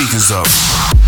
speakers up.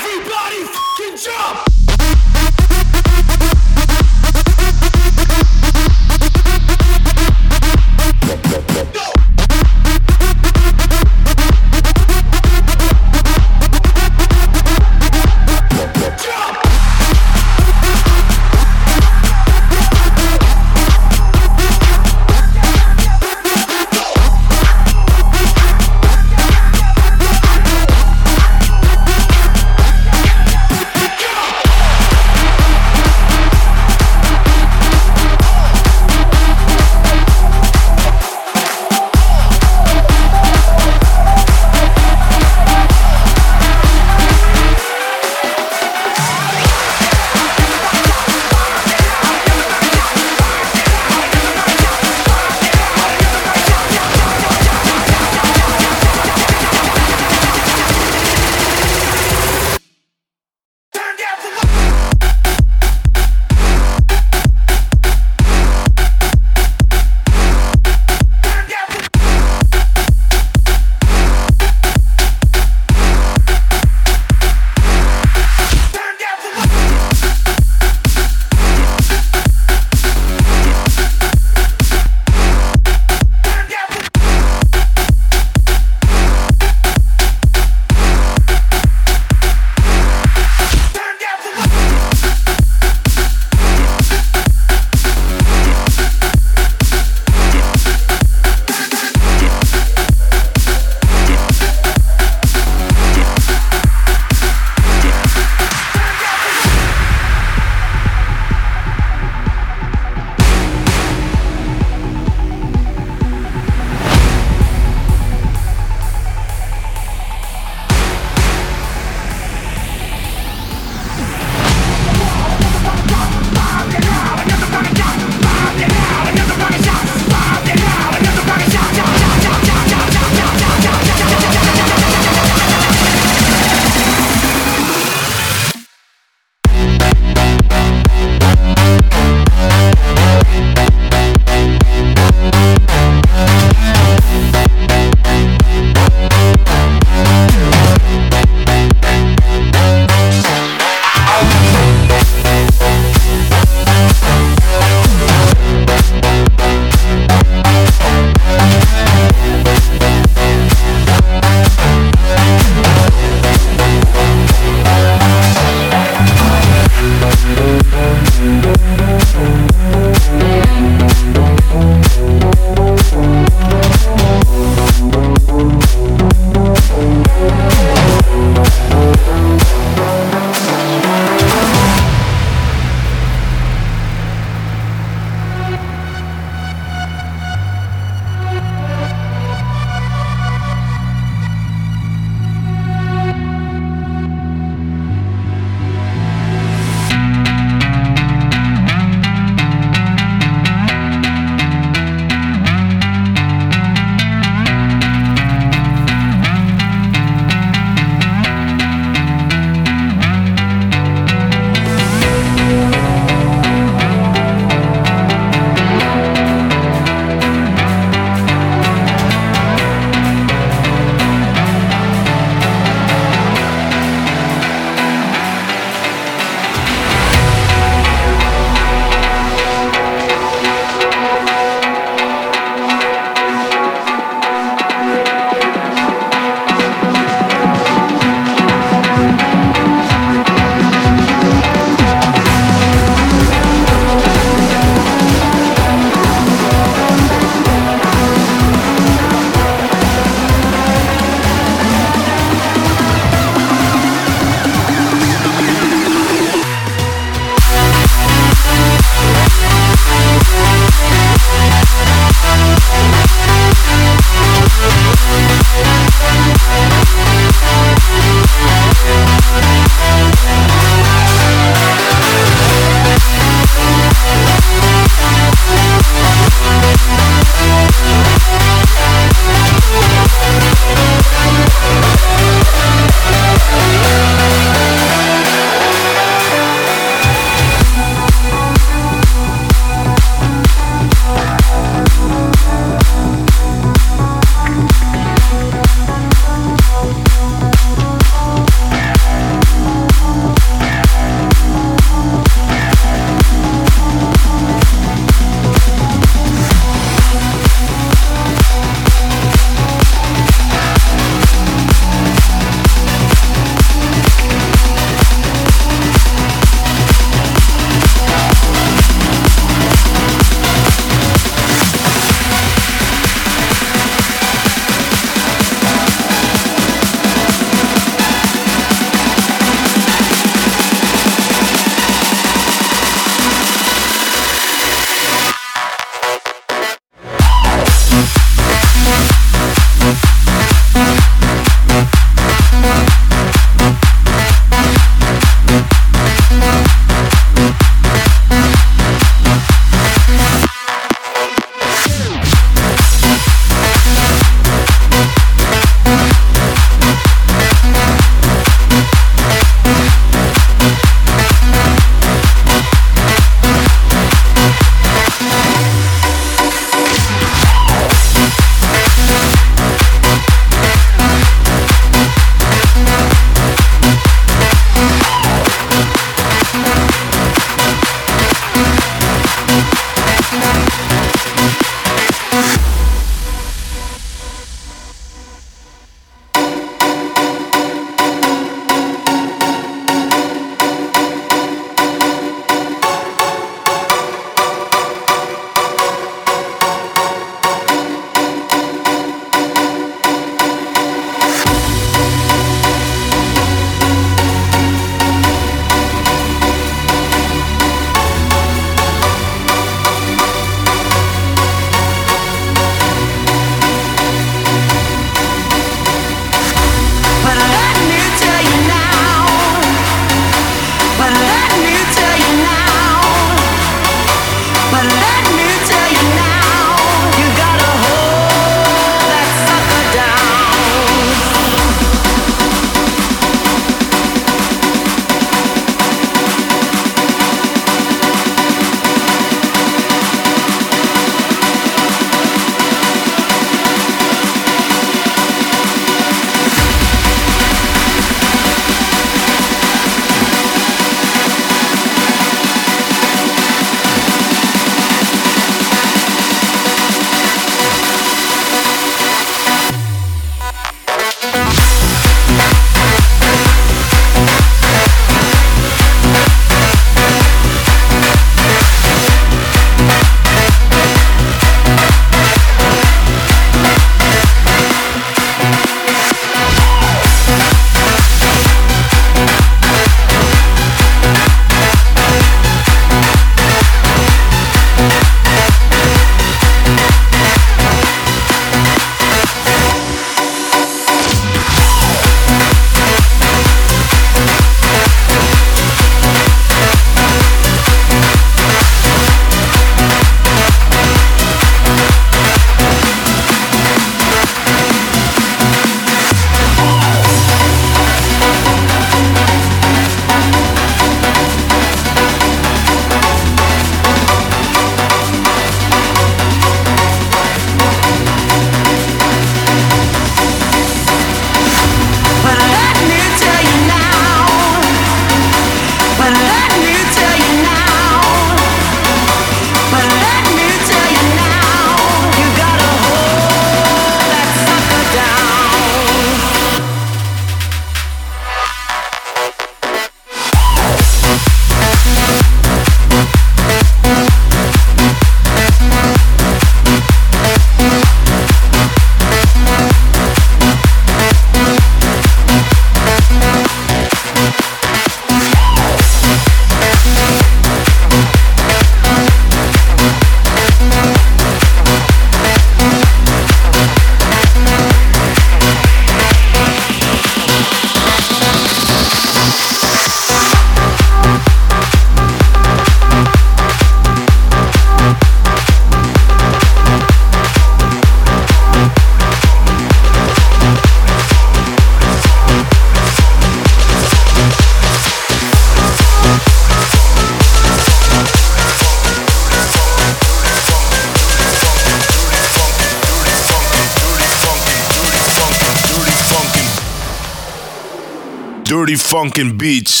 Dirty funkin'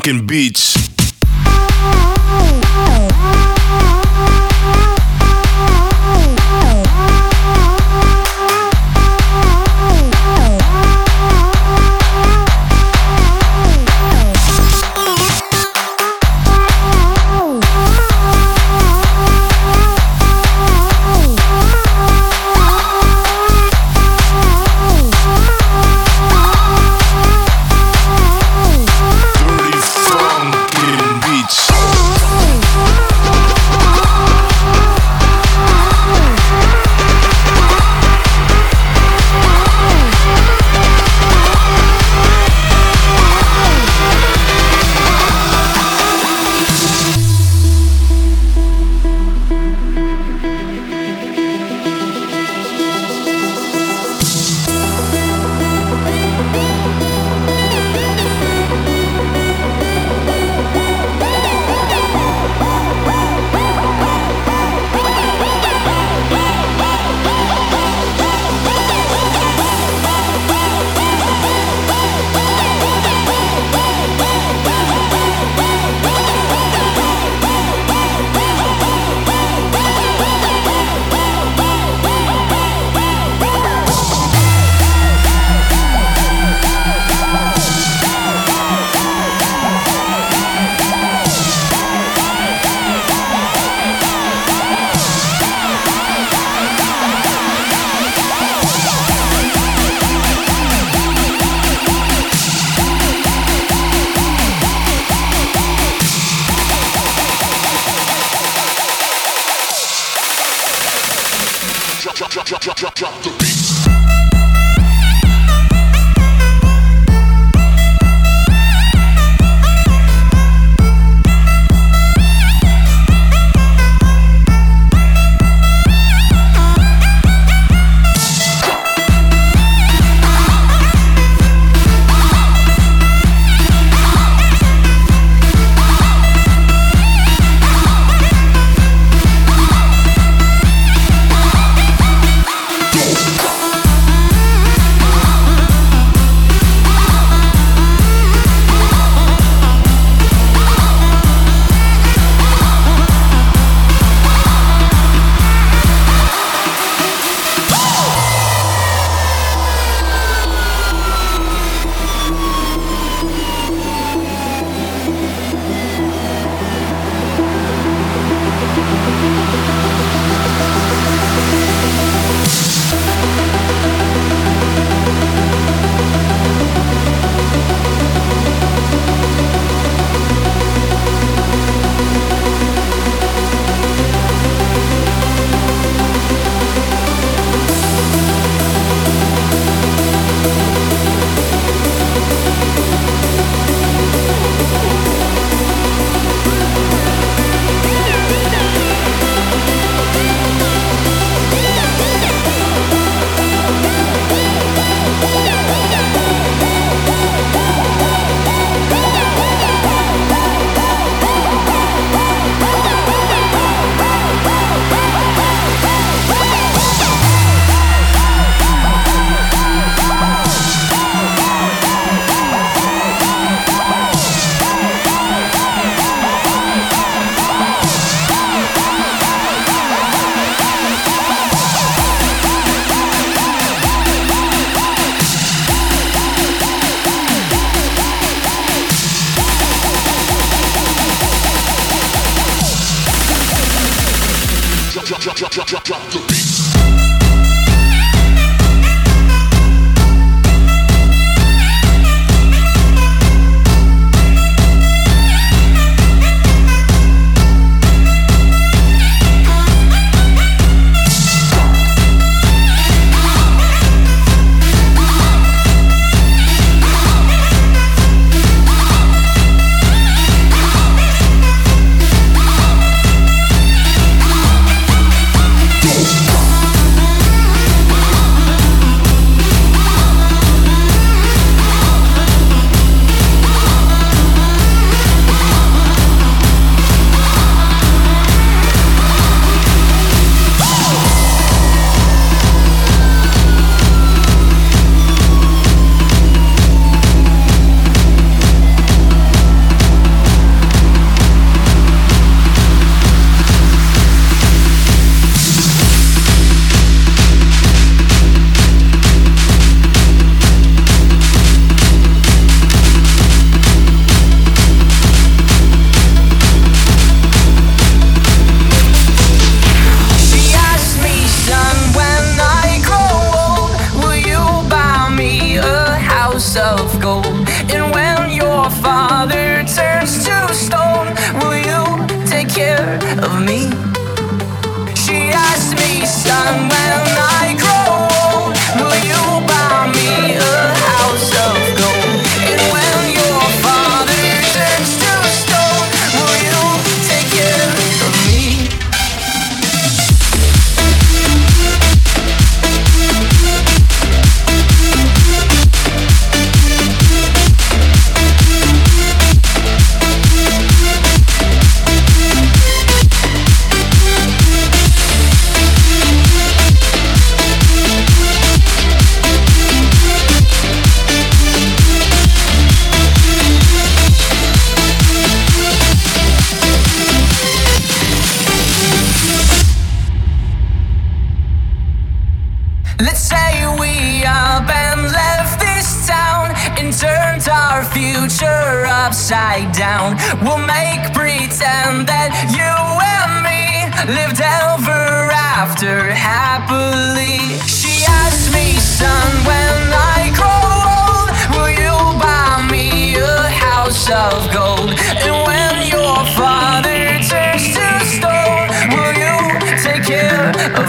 Dirty funkin'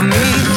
me?